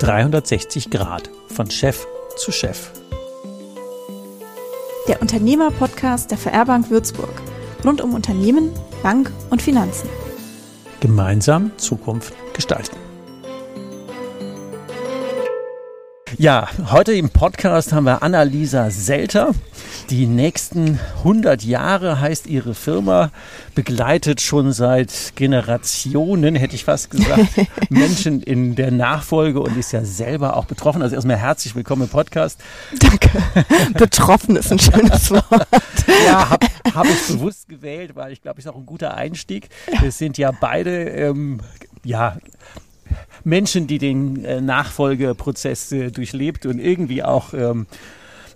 360 Grad von Chef zu Chef. Der Unternehmer-Podcast der VR Bank Würzburg. Rund um Unternehmen, Bank und Finanzen. Gemeinsam Zukunft gestalten. Ja, heute im Podcast haben wir Annalisa Selter. Die nächsten 100 Jahre heißt ihre Firma, begleitet schon seit Generationen, hätte ich fast gesagt, Menschen in der Nachfolge und ist ja selber auch betroffen. Also erstmal herzlich willkommen im Podcast. Danke. Betroffen ist ein schönes Wort. Ja, habe hab ich bewusst gewählt, weil ich glaube, es ist auch ein guter Einstieg. Wir sind ja beide, ähm, ja, Menschen, die den äh, Nachfolgeprozess äh, durchlebt und irgendwie auch ähm,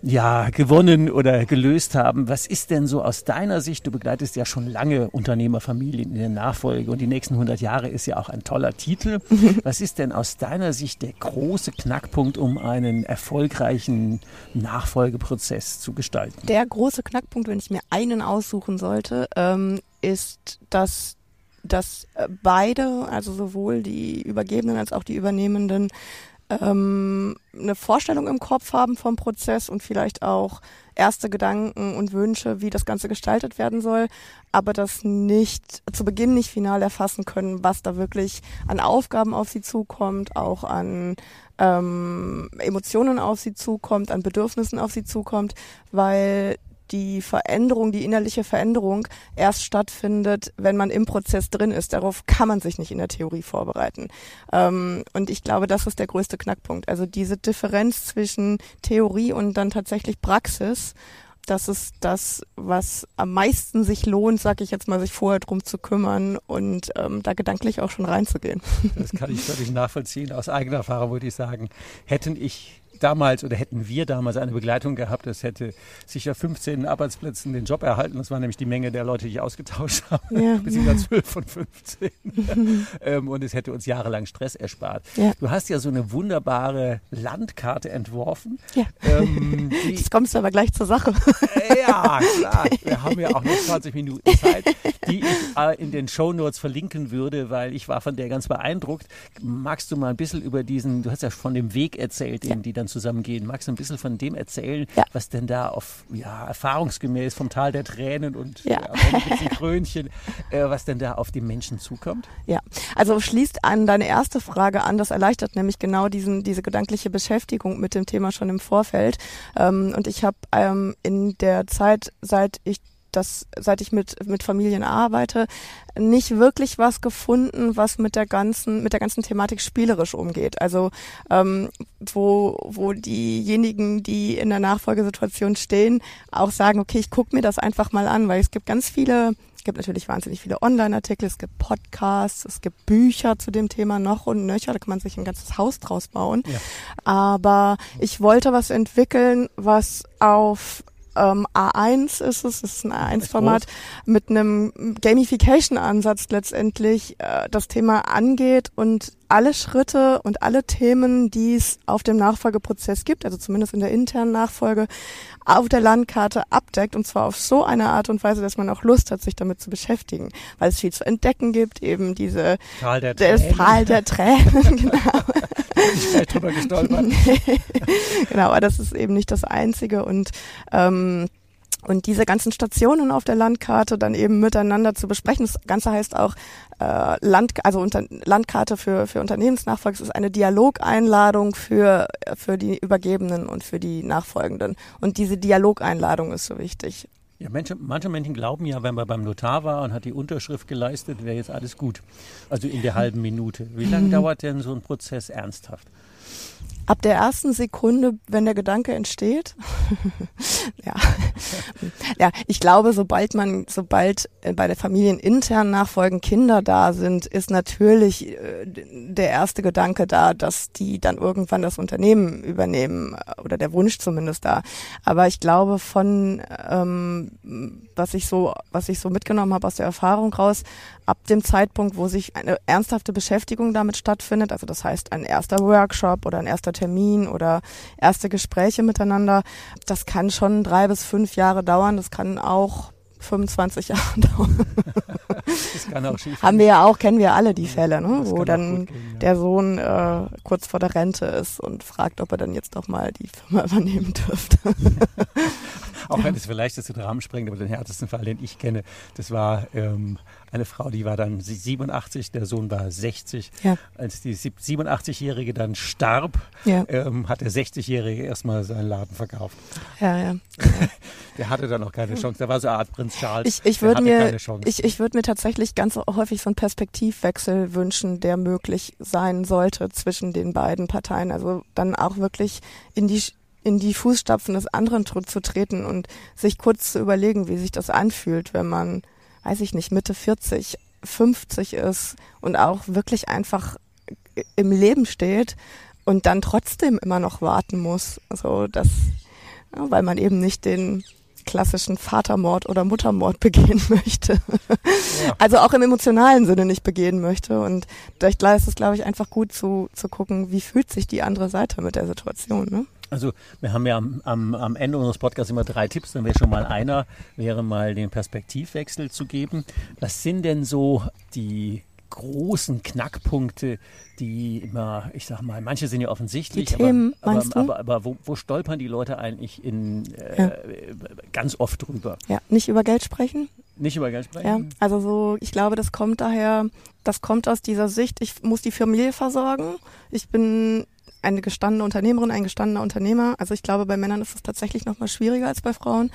ja, gewonnen oder gelöst haben. Was ist denn so aus deiner Sicht? Du begleitest ja schon lange Unternehmerfamilien in der Nachfolge und die nächsten 100 Jahre ist ja auch ein toller Titel. Was ist denn aus deiner Sicht der große Knackpunkt, um einen erfolgreichen Nachfolgeprozess zu gestalten? Der große Knackpunkt, wenn ich mir einen aussuchen sollte, ähm, ist, dass dass äh, beide, also sowohl die Übergebenen als auch die Übernehmenden, ähm, eine Vorstellung im Kopf haben vom Prozess und vielleicht auch erste Gedanken und Wünsche, wie das Ganze gestaltet werden soll, aber das nicht zu Beginn nicht final erfassen können, was da wirklich an Aufgaben auf sie zukommt, auch an ähm, Emotionen auf sie zukommt, an Bedürfnissen auf sie zukommt, weil die Veränderung, die innerliche Veränderung erst stattfindet, wenn man im Prozess drin ist. Darauf kann man sich nicht in der Theorie vorbereiten. Ähm, und ich glaube, das ist der größte Knackpunkt. Also diese Differenz zwischen Theorie und dann tatsächlich Praxis das ist das, was am meisten sich lohnt, sag ich jetzt mal, sich vorher drum zu kümmern und ähm, da gedanklich auch schon reinzugehen. Das kann ich völlig nachvollziehen. Aus eigener Erfahrung würde ich sagen, hätten ich damals oder hätten wir damals eine Begleitung gehabt, das hätte sicher 15 Arbeitsplätzen den Job erhalten. Das war nämlich die Menge der Leute, die ich ausgetauscht habe, ja. beziehungsweise 12 von 15. ähm, und es hätte uns jahrelang Stress erspart. Ja. Du hast ja so eine wunderbare Landkarte entworfen. Ja. Ähm, Jetzt kommst du aber gleich zur Sache. Äh, ja, klar. Wir haben ja auch noch 20 Minuten Zeit, die ich äh, in den Show Notes verlinken würde, weil ich war von der ganz beeindruckt. Magst du mal ein bisschen über diesen, du hast ja von dem Weg erzählt, den die dann zusammengehen. Magst du ein bisschen von dem erzählen, ja. was denn da auf, ja, erfahrungsgemäß vom Tal der Tränen und ja. ja Krönchen, äh, was denn da auf die Menschen zukommt? Ja, also schließt an deine erste Frage an, das erleichtert nämlich genau diesen, diese gedankliche Beschäftigung mit dem Thema schon im Vorfeld. Ähm, und ich habe ähm, in der Zeit, seit ich das, seit ich mit, mit Familien arbeite, nicht wirklich was gefunden, was mit der ganzen, mit der ganzen Thematik spielerisch umgeht. Also ähm, wo, wo diejenigen, die in der Nachfolgesituation stehen, auch sagen, okay, ich gucke mir das einfach mal an, weil es gibt ganz viele es gibt natürlich wahnsinnig viele Online-Artikel, es gibt Podcasts, es gibt Bücher zu dem Thema noch und nöcher, da kann man sich ein ganzes Haus draus bauen. Ja. Aber ich wollte was entwickeln, was auf ähm, A1 ist es, es ist ein A1-Format mit einem Gamification-Ansatz letztendlich äh, das Thema angeht und alle Schritte und alle Themen, die es auf dem Nachfolgeprozess gibt, also zumindest in der internen Nachfolge, auf der Landkarte abdeckt und zwar auf so eine Art und Weise, dass man auch Lust hat, sich damit zu beschäftigen, weil es viel zu entdecken gibt, eben diese Tal der Tränen. Das Tal der Tränen, genau. Ich drüber gestolpert. genau, aber das ist eben nicht das Einzige und ähm, und diese ganzen Stationen auf der Landkarte dann eben miteinander zu besprechen. Das Ganze heißt auch äh, Land, also unter, Landkarte für, für Unternehmensnachfolge. Ist eine Dialogeinladung für, für die Übergebenen und für die Nachfolgenden. Und diese Dialogeinladung ist so wichtig. Ja, Menschen, manche Menschen glauben ja, wenn man beim Notar war und hat die Unterschrift geleistet, wäre jetzt alles gut. Also in der halben Minute. Wie lange mhm. dauert denn so ein Prozess ernsthaft? Ab der ersten Sekunde, wenn der Gedanke entsteht. ja. ja, ich glaube, sobald man, sobald äh, bei der familieninternen Nachfolgen Kinder da sind, ist natürlich äh, der erste Gedanke da, dass die dann irgendwann das Unternehmen übernehmen äh, oder der Wunsch zumindest da. Aber ich glaube von ähm, was ich so, was ich so mitgenommen habe aus der Erfahrung raus, ab dem Zeitpunkt, wo sich eine ernsthafte Beschäftigung damit stattfindet, also das heißt ein erster Workshop oder ein erster Termin oder erste Gespräche miteinander, das kann schon drei bis fünf Jahre dauern. Das kann auch 25 Jahre dauern. das kann auch schief Haben wir ja auch, kennen wir alle die Fälle, ne? Wo dann gehen, ja. der Sohn äh, kurz vor der Rente ist und fragt, ob er dann jetzt doch mal die Firma übernehmen dürfte. Auch wenn es vielleicht jetzt den Rahmen sprengt, aber den härtesten Fall, den ich kenne, das war ähm, eine Frau, die war dann sie- 87, der Sohn war 60. Ja. Als die sieb- 87-Jährige dann starb, Ja, ähm, hat der 60-Jährige erstmal seinen Laden verkauft. ja, ja. Der hatte dann auch keine Chance. Der war so eine Art Prinz Charles. Ich, ich würde mir, ich, ich würde mir tatsächlich ganz häufig so einen Perspektivwechsel wünschen, der möglich sein sollte zwischen den beiden Parteien. Also dann auch wirklich in die in die Fußstapfen des anderen zu treten und sich kurz zu überlegen, wie sich das anfühlt, wenn man, weiß ich nicht, Mitte 40, 50 ist und auch wirklich einfach im Leben steht und dann trotzdem immer noch warten muss. Also das, ja, weil man eben nicht den klassischen Vatermord oder Muttermord begehen möchte. Ja. Also auch im emotionalen Sinne nicht begehen möchte. Und da ist es, glaube ich, einfach gut zu, zu gucken, wie fühlt sich die andere Seite mit der Situation. Ne? Also wir haben ja am, am, am Ende unseres Podcasts immer drei Tipps. Dann wäre schon mal einer, wäre mal den Perspektivwechsel zu geben. Was sind denn so die großen Knackpunkte, die immer, ich sag mal, manche sind ja offensichtlich, Die Themen, aber, meinst aber, du? aber, aber wo, wo stolpern die Leute eigentlich in, äh, ganz oft drüber? Ja, nicht über Geld sprechen. Nicht über Geld Ja, sprechen? also so, ich glaube, das kommt daher, das kommt aus dieser Sicht, ich muss die Familie versorgen. Ich bin eine gestandene Unternehmerin, ein gestandener Unternehmer. Also ich glaube, bei Männern ist es tatsächlich noch mal schwieriger als bei Frauen.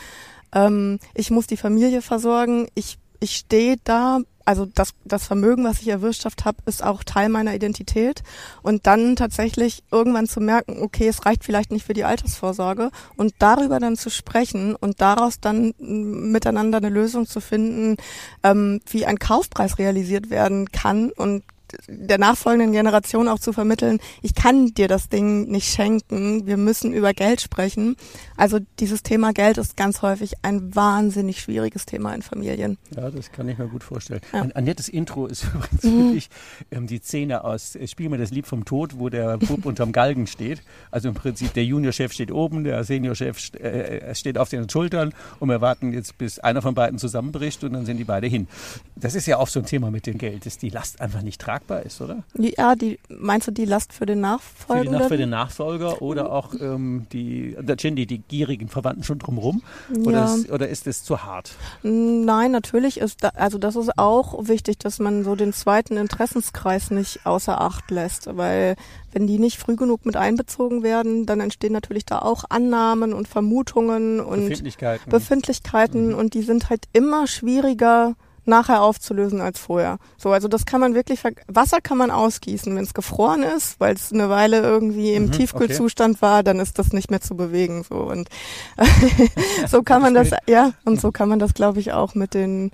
Ähm, ich muss die Familie versorgen. Ich, ich stehe da. Also das, das Vermögen, was ich erwirtschaftet habe, ist auch Teil meiner Identität. Und dann tatsächlich irgendwann zu merken, okay, es reicht vielleicht nicht für die Altersvorsorge. Und darüber dann zu sprechen und daraus dann mm, miteinander eine Lösung zu finden, ähm, wie ein Kaufpreis realisiert werden kann und der nachfolgenden Generation auch zu vermitteln, ich kann dir das Ding nicht schenken, wir müssen über Geld sprechen. Also dieses Thema Geld ist ganz häufig ein wahnsinnig schwieriges Thema in Familien. Ja, das kann ich mir gut vorstellen. Ja. Ein, ein nettes Intro ist übrigens Mhm. wirklich ähm, die Szene aus äh, Spiel mir das Lied vom Tod, wo der Bub unterm Galgen steht. Also im Prinzip der Juniorchef steht oben, der Seniorchef st äh, steht auf den Schultern und wir warten jetzt, bis einer von beiden zusammenbricht und dann sind die beide hin. Das ist ja auch so ein Thema mit dem Geld, dass die Last einfach nicht tragbar ist, oder? Ja, die, meinst du die Last für den Für, die? Nach- für den Nachfolger oder auch ähm, die, die, die gierigen Verwandten schon drumherum? Oder, Ja. ist, oder ist es zu hart? Nein, natürlich ist da, also das ist auch wichtig, dass man so den zweiten Interessenskreis nicht außer Acht lässt, weil wenn die nicht früh genug mit einbezogen werden, dann entstehen natürlich da auch Annahmen und Vermutungen und Befindlichkeiten? Befindlichkeiten und die sind halt immer schwieriger nachher aufzulösen als vorher. So, also das kann man wirklich, Wasser kann man ausgießen, wenn es gefroren ist, weil es eine Weile irgendwie im Mhm, Tiefkühlzustand war, dann ist das nicht mehr zu bewegen. So und so kann man das, ja, und so kann man das, glaube ich, auch mit den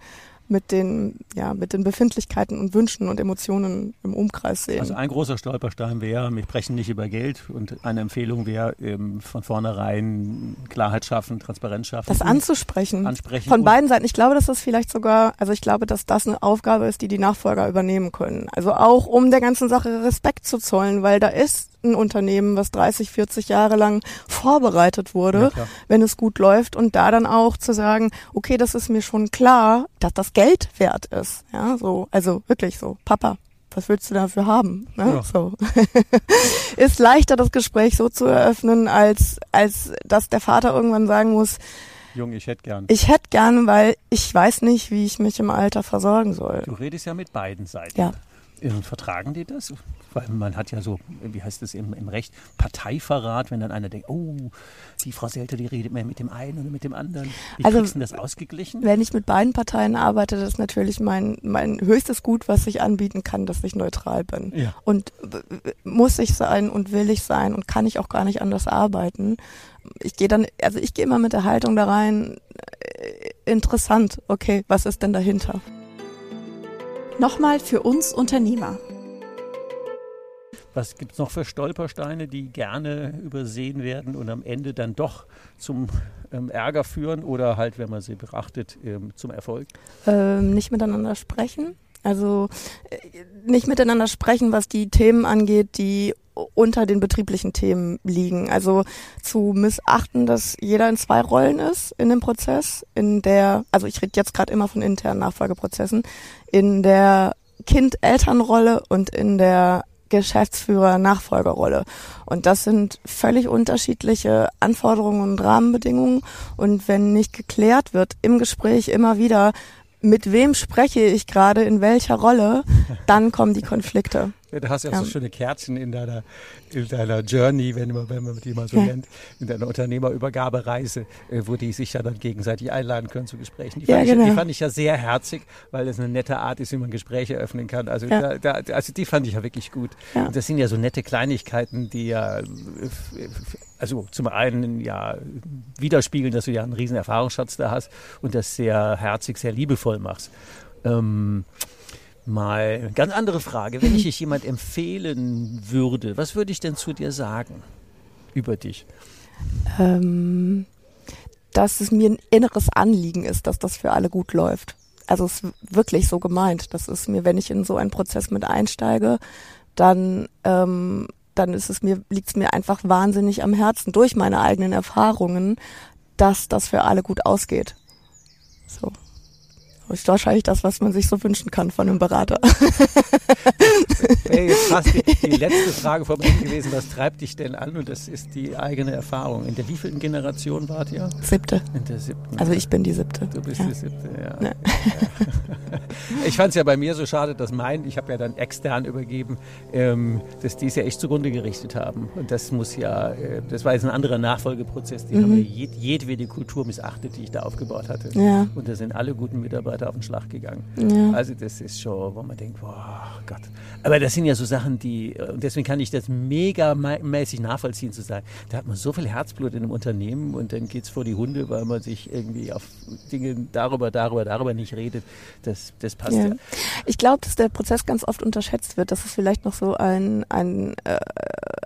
mit den, ja, mit den Befindlichkeiten und Wünschen und Emotionen im Umkreis sehen. Also ein großer Stolperstein wäre, wir sprechen nicht über Geld und eine Empfehlung wäre ähm, von vornherein Klarheit schaffen, Transparenz schaffen. das anzusprechen. ansprechen. Von beiden Seiten. Ich glaube, dass das vielleicht sogar, also ich glaube, dass das eine Aufgabe ist, die die Nachfolger übernehmen können. Also auch um der ganzen Sache Respekt zu zollen, weil da ist ein Unternehmen, was 30, 40 Jahre lang vorbereitet Ja, wurde, klar. wenn es gut läuft und da dann auch zu sagen, okay, das ist mir schon klar, dass das Geld wert ist. Ja, so, also wirklich so, Papa. Was willst du dafür haben? Ne? Ja. So. ist leichter, das Gespräch so zu eröffnen, als, als dass der Vater irgendwann sagen muss, Junge, ich hätte gern. ich hätte gern, weil ich weiß nicht, wie ich mich im Alter versorgen soll. Du redest ja mit beiden Seiten. Ja. Vertragen die das? Weil man hat ja so, wie heißt es im, im Recht, Parteiverrat, wenn dann einer denkt, oh, die Frau Selter, die redet mehr mit dem einen oder mit dem anderen. Wie Also- kriegst du denn das ausgeglichen? Wenn ich mit beiden Parteien arbeite, das ist natürlich mein, mein höchstes Gut, was ich anbieten kann, dass ich neutral bin. Ja. Und muss ich sein und will ich sein und kann ich auch gar nicht anders arbeiten. Ich gehe dann, also ich gehe immer mit der Haltung da rein, äh, interessant, okay, was ist denn dahinter? Nochmal für uns Unternehmer. Was gibt es noch für Stolpersteine, die gerne übersehen werden und am Ende dann doch zum ähm, Ärger führen oder halt, wenn man sie beachtet, ähm, zum Erfolg? ähm, nicht miteinander sprechen. Also äh, nicht miteinander sprechen, was die Themen angeht, die unter den betrieblichen Themen liegen. Also zu missachten, dass jeder in zwei Rollen ist in dem Prozess, in der, also ich rede jetzt gerade immer von internen Nachfolgeprozessen, in der Kind-Elternrolle und in der Geschäftsführer-Nachfolgerrolle. Und das sind völlig unterschiedliche Anforderungen und Rahmenbedingungen. Und wenn nicht geklärt wird im Gespräch immer wieder, mit wem spreche ich gerade in welcher Rolle, dann kommen die Konflikte. Du hast ja, ja. so schöne Kärtchen in deiner, in deiner Journey, wenn man, wenn man die mal so nennt, in deiner Unternehmerübergabereise, äh, wo die sich ja dann gegenseitig einladen können zu Gesprächen. Die, fand, genau. ich, die fand ich ja sehr herzig, weil es eine nette Art ist, wie man Gespräche öffnen kann. Also, da, da, also die fand ich ja wirklich gut. Und das sind ja so nette Kleinigkeiten, die ja, also zum einen ja widerspiegeln, dass du ja einen riesen Erfahrungsschatz da hast und das sehr herzig, sehr liebevoll machst. Ähm, Mal ganz andere Frage. Wenn ich dich jemand empfehlen würde, was würde ich denn zu dir sagen über dich? Ähm, dass es mir ein inneres Anliegen ist, dass das für alle gut läuft. Also es ist wirklich so gemeint. Das ist mir, wenn ich in so einen Prozess mit einsteige, dann ähm, dann ist es mir liegt es mir einfach wahnsinnig am Herzen durch meine eigenen Erfahrungen, dass das für alle gut ausgeht. So. Das ist wahrscheinlich das, was man sich so wünschen kann von einem Berater. Jetzt fast die, die, letzte Frage vom Ende gewesen. Was treibt dich denn an? Und das ist die eigene Erfahrung. In der wievielten Generation wart ihr? Siebte. In der siebten. Also ich bin die siebte. Du bist ja. die siebte, ja. ja. Ich fand es ja bei mir so schade, dass mein, ich habe ja dann extern übergeben, ähm, dass die es ja echt zugrunde gerichtet haben. Und das muss ja, äh, das war jetzt ein anderer Nachfolgeprozess. Die mhm. haben ja jed, jedwede Kultur missachtet, die ich da aufgebaut hatte. Ja. Und da sind alle guten Mitarbeiter auf den Schlag gegangen. Ja. Also das ist schon, wo man denkt, boah Gott. Aber das sind ja so Sachen, die, und deswegen kann ich das mega mäßig nachvollziehen zu sagen. Da hat man so viel Herzblut in einem Unternehmen und dann geht es vor die Hunde, weil man sich irgendwie auf Dinge darüber, darüber, darüber nicht redet. Das, das passt ja. ja. Ich glaube, dass der Prozess ganz oft unterschätzt wird. Das ist vielleicht noch so ein, ein äh,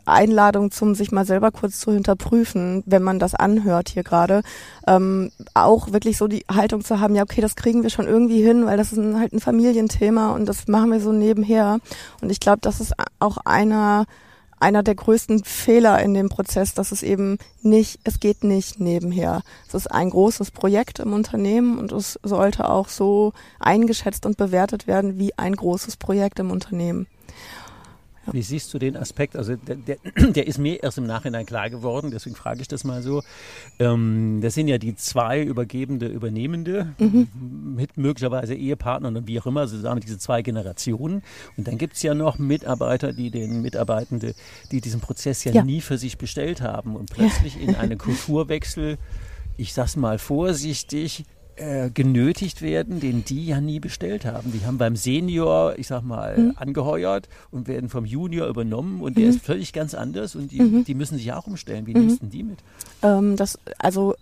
Einladung zum sich mal selber kurz zu hinterprüfen, wenn man das anhört hier gerade. Ähm, auch wirklich so die Haltung zu haben, ja okay, das kriegen wir schon irgendwie hin, weil das ist ein, halt ein Familienthema und das machen wir so nebenher. Und ich glaube, das ist auch einer einer der größten Fehler in dem Prozess, dass es eben nicht, es geht nicht nebenher. Es ist ein großes Projekt im Unternehmen und es sollte auch so eingeschätzt und bewertet werden wie ein großes Projekt im Unternehmen. Wie siehst du den Aspekt? Also der, der, der, ist mir erst im Nachhinein klar geworden, deswegen frage ich das mal so. Ähm, das sind ja die zwei Übergebende, Übernehmende mhm. mit möglicherweise Ehepartnern und wie auch immer, zusammen diese zwei Generationen. Und dann gibt es ja noch Mitarbeiter, die den Mitarbeitende, die diesen Prozess ja, ja. nie für sich bestellt haben und plötzlich ja. in einen Kulturwechsel ich sag's mal vorsichtig, äh, genötigt werden, den die ja nie bestellt haben. Die haben beim Senior, ich sag mal, mhm. angeheuert und werden vom Junior übernommen und mhm. der ist völlig ganz anders und die, mhm. die müssen sich auch umstellen. Wie mhm. nimmst du die mit? Ähm, das, also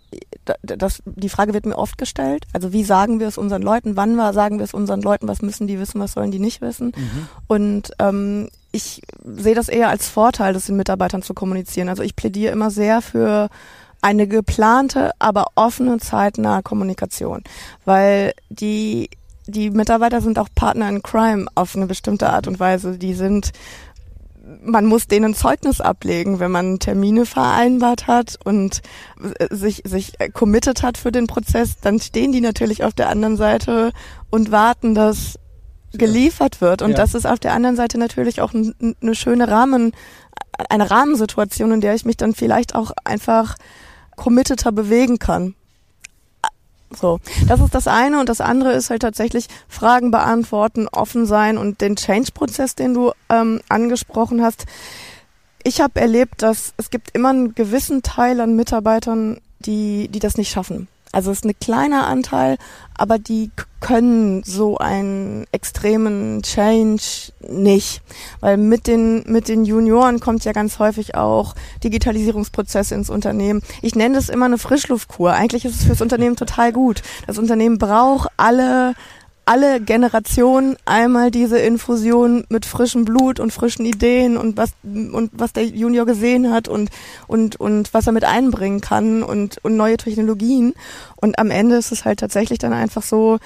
das, die Frage wird mir oft gestellt. Also wie sagen wir es unseren Leuten? Wann war, sagen wir es unseren Leuten? Was müssen die wissen? Was sollen die nicht wissen? Mhm. Und ähm, ich sehe das eher als Vorteil, das den Mitarbeitern zu kommunizieren. Also ich plädiere immer sehr für eine geplante, aber offene, zeitnahe Kommunikation, weil die die Mitarbeiter sind auch Partner in Crime auf eine bestimmte Art und Weise. Die sind man muss denen Zeugnis ablegen, wenn man Termine vereinbart hat und sich, sich committed hat für den Prozess, dann stehen die natürlich auf der anderen Seite und warten, dass geliefert wird. Und ja. das ist auf der anderen Seite natürlich auch eine schöne Rahmen, eine Rahmensituation, in der ich mich dann vielleicht auch einfach committeter bewegen kann. So, das ist das eine und das andere ist halt tatsächlich Fragen beantworten, offen sein und den Change-Prozess, den du ähm, angesprochen hast. Ich habe erlebt, dass es gibt immer einen gewissen Teil an Mitarbeitern, die die das nicht schaffen. Also es ist ein kleiner Anteil, aber die können so einen extremen Change nicht. Weil mit den, mit den Junioren kommt ja ganz häufig auch Digitalisierungsprozesse ins Unternehmen. Ich nenne das immer eine Frischluftkur. Eigentlich ist es fürs Unternehmen total gut. Das Unternehmen braucht alle alle Generationen einmal diese Infusion mit frischem Blut und frischen Ideen und was und was der Junior gesehen hat und und und was er mit einbringen kann und und neue Technologien und am Ende ist es halt tatsächlich dann einfach so,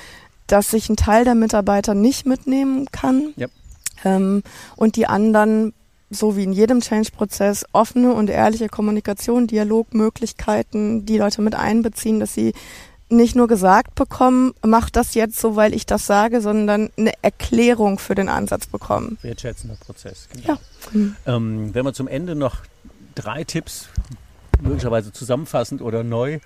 dass sich ein Teil der Mitarbeiter nicht mitnehmen kann yep. ähm, und die anderen so wie in jedem Change-Prozess offene und ehrliche Kommunikation, Dialogmöglichkeiten, die Leute mit einbeziehen, dass sie nicht nur gesagt bekommen, mach das jetzt so, weil ich das sage, sondern eine Erklärung für den Ansatz bekommen. Wertschätzender Prozess. Genau. Ja. Mhm. Ähm, wenn wir zum Ende noch drei Tipps möglicherweise zusammenfassend oder neu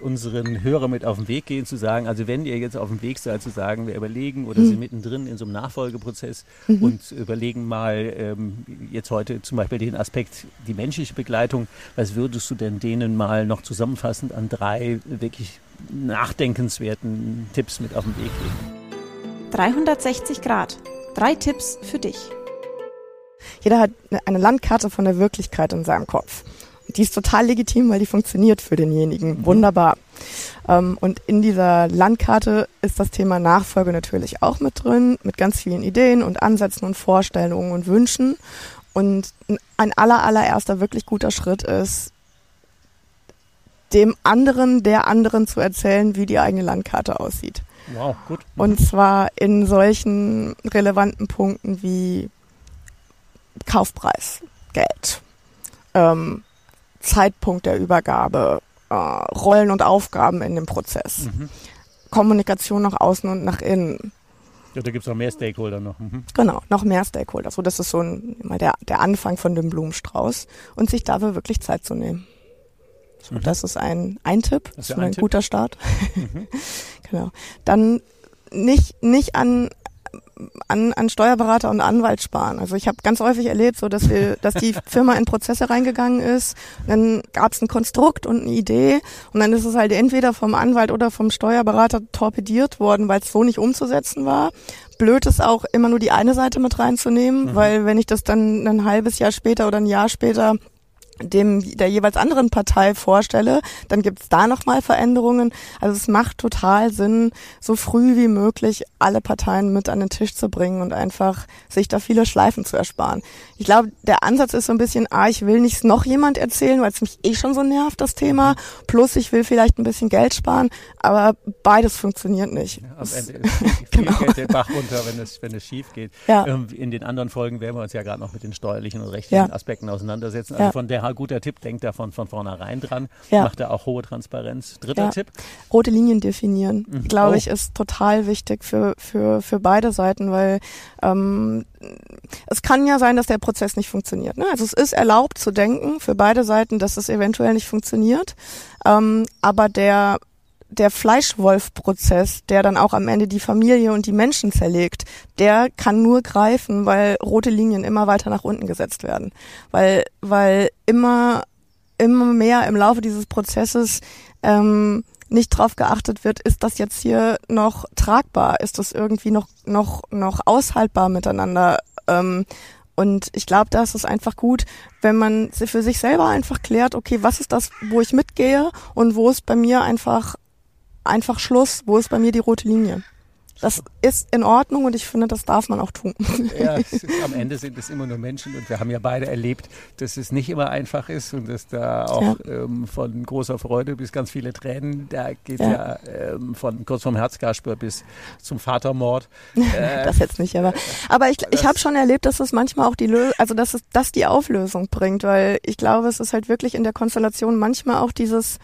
unseren Hörer mit auf den Weg gehen, zu sagen, also wenn ihr jetzt auf dem Weg seid, zu sagen, wir überlegen oder mhm. sind mittendrin in so einem Nachfolgeprozess mhm. und überlegen mal ähm, jetzt heute zum Beispiel den Aspekt, die menschliche Begleitung, was würdest du denn denen mal noch zusammenfassend an drei wirklich nachdenkenswerten Tipps mit auf den Weg geben? 360 Grad. Drei Tipps für dich. Jeder hat eine Landkarte von der Wirklichkeit in seinem Kopf die ist total legitim, weil die funktioniert für denjenigen. Mhm. Wunderbar. Ähm, und in dieser Landkarte ist das Thema Nachfolge natürlich auch mit drin, mit ganz vielen Ideen und Ansätzen und Vorstellungen und Wünschen. Und ein aller, allererster wirklich guter Schritt ist, dem anderen, der anderen zu erzählen, wie die eigene Landkarte aussieht. Wow, gut. Und zwar in solchen relevanten Punkten wie Kaufpreis, Geld, ähm, Zeitpunkt der Übergabe, äh, Rollen und Aufgaben in dem Prozess, mhm. Kommunikation nach außen und nach innen. Ja, da gibt es noch mehr Stakeholder noch. Mhm. Genau, noch mehr Stakeholder. So, das ist so ein, mal der, der Anfang von dem Blumenstrauß und sich dafür wirklich Zeit zu nehmen. So, mhm. Das ist ein, ein Tipp, das ist ein, ein guter Start. Mhm. genau. Dann nicht, nicht an, an, an Steuerberater und Anwalt sparen. Also ich habe ganz häufig erlebt, so dass wir, dass die Firma in Prozesse reingegangen ist, dann gab es ein Konstrukt und eine Idee und dann ist es halt entweder vom Anwalt oder vom Steuerberater torpediert worden, weil es so nicht umzusetzen war. Blöd ist auch immer nur die eine Seite mit reinzunehmen, mhm. weil wenn ich das dann ein halbes Jahr später oder ein Jahr später dem der jeweils anderen Partei vorstelle, dann gibt's da nochmal Veränderungen. Also es macht total Sinn, so früh wie möglich alle Parteien mit an den Tisch zu bringen und einfach sich da viele Schleifen zu ersparen. Ich glaube, der Ansatz ist so ein bisschen, ah, ich will nicht noch jemand erzählen, weil es mich eh schon so nervt, das Thema. Plus ich will vielleicht ein bisschen Geld sparen, aber beides funktioniert nicht. Ja, am Ende ist viel, genau. Geld den Bach runter, wenn es, wenn es schief geht. Ja. Ähm, in den anderen Folgen werden wir uns ja gerade noch mit den steuerlichen und rechtlichen ja. Aspekten auseinandersetzen. Also von der guter Tipp, denkt da von, von vornherein dran. Ja. Macht er auch hohe Transparenz. Dritter ja. Tipp? Rote Linien definieren, mhm. glaube oh. ich, ist total wichtig für, für, für beide Seiten, weil ähm, es kann ja sein, dass der Prozess nicht funktioniert. Ne? Also es ist erlaubt zu denken für beide Seiten, dass es eventuell nicht funktioniert. Ähm, aber der der Fleischwolf-Prozess, der dann auch am Ende die Familie und die Menschen zerlegt, der kann nur greifen, weil rote Linien immer weiter nach unten gesetzt werden. Weil, weil immer, immer mehr im Laufe dieses Prozesses ähm, nicht drauf geachtet wird, ist das jetzt hier noch tragbar? Ist das irgendwie noch, noch, noch aushaltbar miteinander? Ähm, und ich glaube, da ist es einfach gut, wenn man für sich selber einfach klärt, okay, was ist das, wo ich mitgehe und wo ist bei mir einfach einfach Schluss, wo ist bei mir die rote Linie? Das ist in Ordnung und ich finde, das darf man auch tun. Ja, ist, am Ende sind es immer nur Menschen und wir haben ja beide erlebt, dass es nicht immer einfach ist und dass da auch ja. ähm, von großer Freude bis ganz viele Tränen, da geht ja, ja ähm, von kurz vom Herzkasper bis zum Vatermord. Äh, das jetzt nicht, aber aber ich, ich habe schon erlebt, dass es manchmal auch die Lö also dass es das die Auflösung bringt, weil ich glaube, es ist halt wirklich in der Konstellation manchmal auch dieses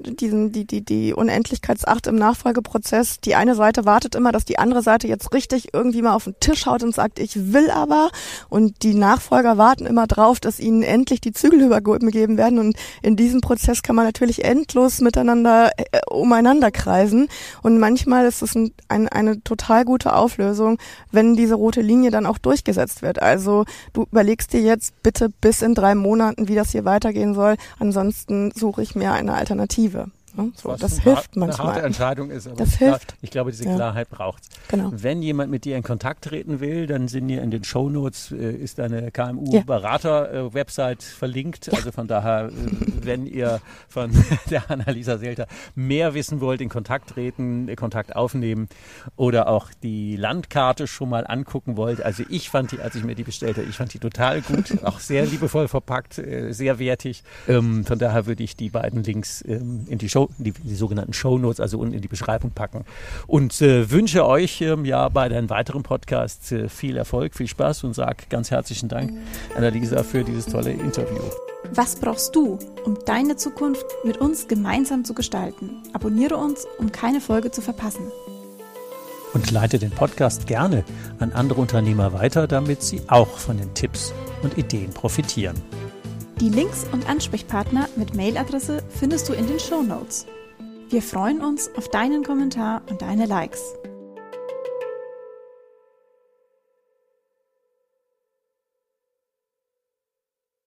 diesen, die, die, die Unendlichkeitsacht im Nachfolgeprozess. Die eine Seite wartet immer, dass die andere Seite jetzt richtig irgendwie mal auf den Tisch haut und sagt, ich will aber. Und die Nachfolger warten immer drauf, dass ihnen endlich die Zügel übergeben werden. Und in diesem Prozess kann man natürlich endlos miteinander äh, umeinander kreisen. Und manchmal ist es ein, ein, eine total gute Auflösung, wenn diese rote Linie dann auch durchgesetzt wird. Also du überlegst dir jetzt bitte bis in drei Monaten, wie das hier weitergehen soll. Ansonsten suche ich mir eine Alternative. Perspektive. Ne? So, das hilft manchmal. Eine harte Entscheidung ist, aber das hilft. ich glaube, diese Klarheit ja. braucht genau. Wenn jemand mit dir in Kontakt treten will, dann sind hier in den Shownotes äh, ist eine KMU-Berater-Website äh, verlinkt. Ja. Also von daher, äh, wenn ihr von der Annalisa Selter mehr wissen wollt, in Kontakt treten, äh, Kontakt aufnehmen oder auch die Landkarte schon mal angucken wollt. Also ich fand die, als ich mir die bestellte, ich fand die total gut, auch sehr liebevoll verpackt, äh, sehr wertig. Ähm, von daher würde ich die beiden Links ähm, in die Show Show, die, die sogenannten Show Notes, also unten in die Beschreibung packen. Und äh, wünsche euch ähm, ja bei deinen weiteren Podcasts äh, viel Erfolg, viel Spaß und sage ganz herzlichen Dank, Annalisa, für dieses tolle Interview. Was brauchst du, um deine Zukunft mit uns gemeinsam zu gestalten? Abonniere uns, um keine Folge zu verpassen. Und leite den Podcast gerne an andere Unternehmer weiter, damit sie auch von den Tipps und Ideen profitieren. Die Links und Ansprechpartner mit Mailadresse findest du in den Show Notes. Wir freuen uns auf deinen Kommentar und deine Likes.